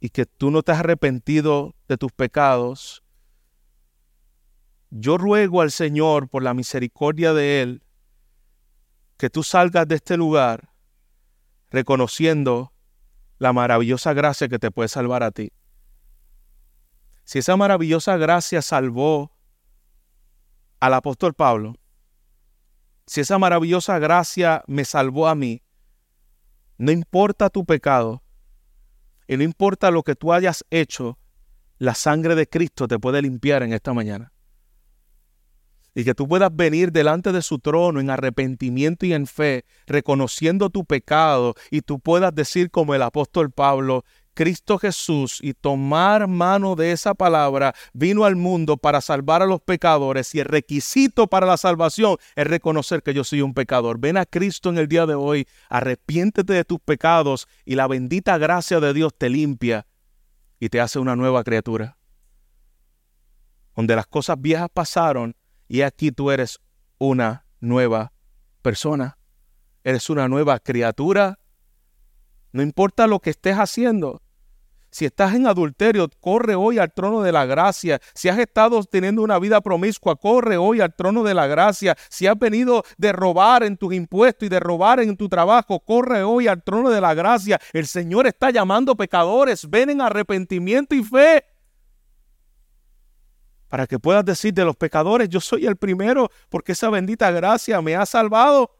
y que tú no te has arrepentido de tus pecados, yo ruego al Señor por la misericordia de Él que tú salgas de este lugar reconociendo la maravillosa gracia que te puede salvar a ti si esa maravillosa gracia salvó al apóstol Pablo, si esa maravillosa gracia me salvó a mí, no importa tu pecado y no importa lo que tú hayas hecho, la sangre de Cristo te puede limpiar en esta mañana. Y que tú puedas venir delante de su trono en arrepentimiento y en fe, reconociendo tu pecado, y tú puedas decir como el apóstol Pablo, Cristo Jesús y tomar mano de esa palabra vino al mundo para salvar a los pecadores y el requisito para la salvación es reconocer que yo soy un pecador. Ven a Cristo en el día de hoy, arrepiéntete de tus pecados y la bendita gracia de Dios te limpia y te hace una nueva criatura. Donde las cosas viejas pasaron y aquí tú eres una nueva persona. Eres una nueva criatura. No importa lo que estés haciendo, si estás en adulterio, corre hoy al trono de la gracia. Si has estado teniendo una vida promiscua, corre hoy al trono de la gracia. Si has venido de robar en tus impuestos y de robar en tu trabajo, corre hoy al trono de la gracia. El Señor está llamando pecadores. Ven en arrepentimiento y fe. Para que puedas decir de los pecadores, yo soy el primero porque esa bendita gracia me ha salvado.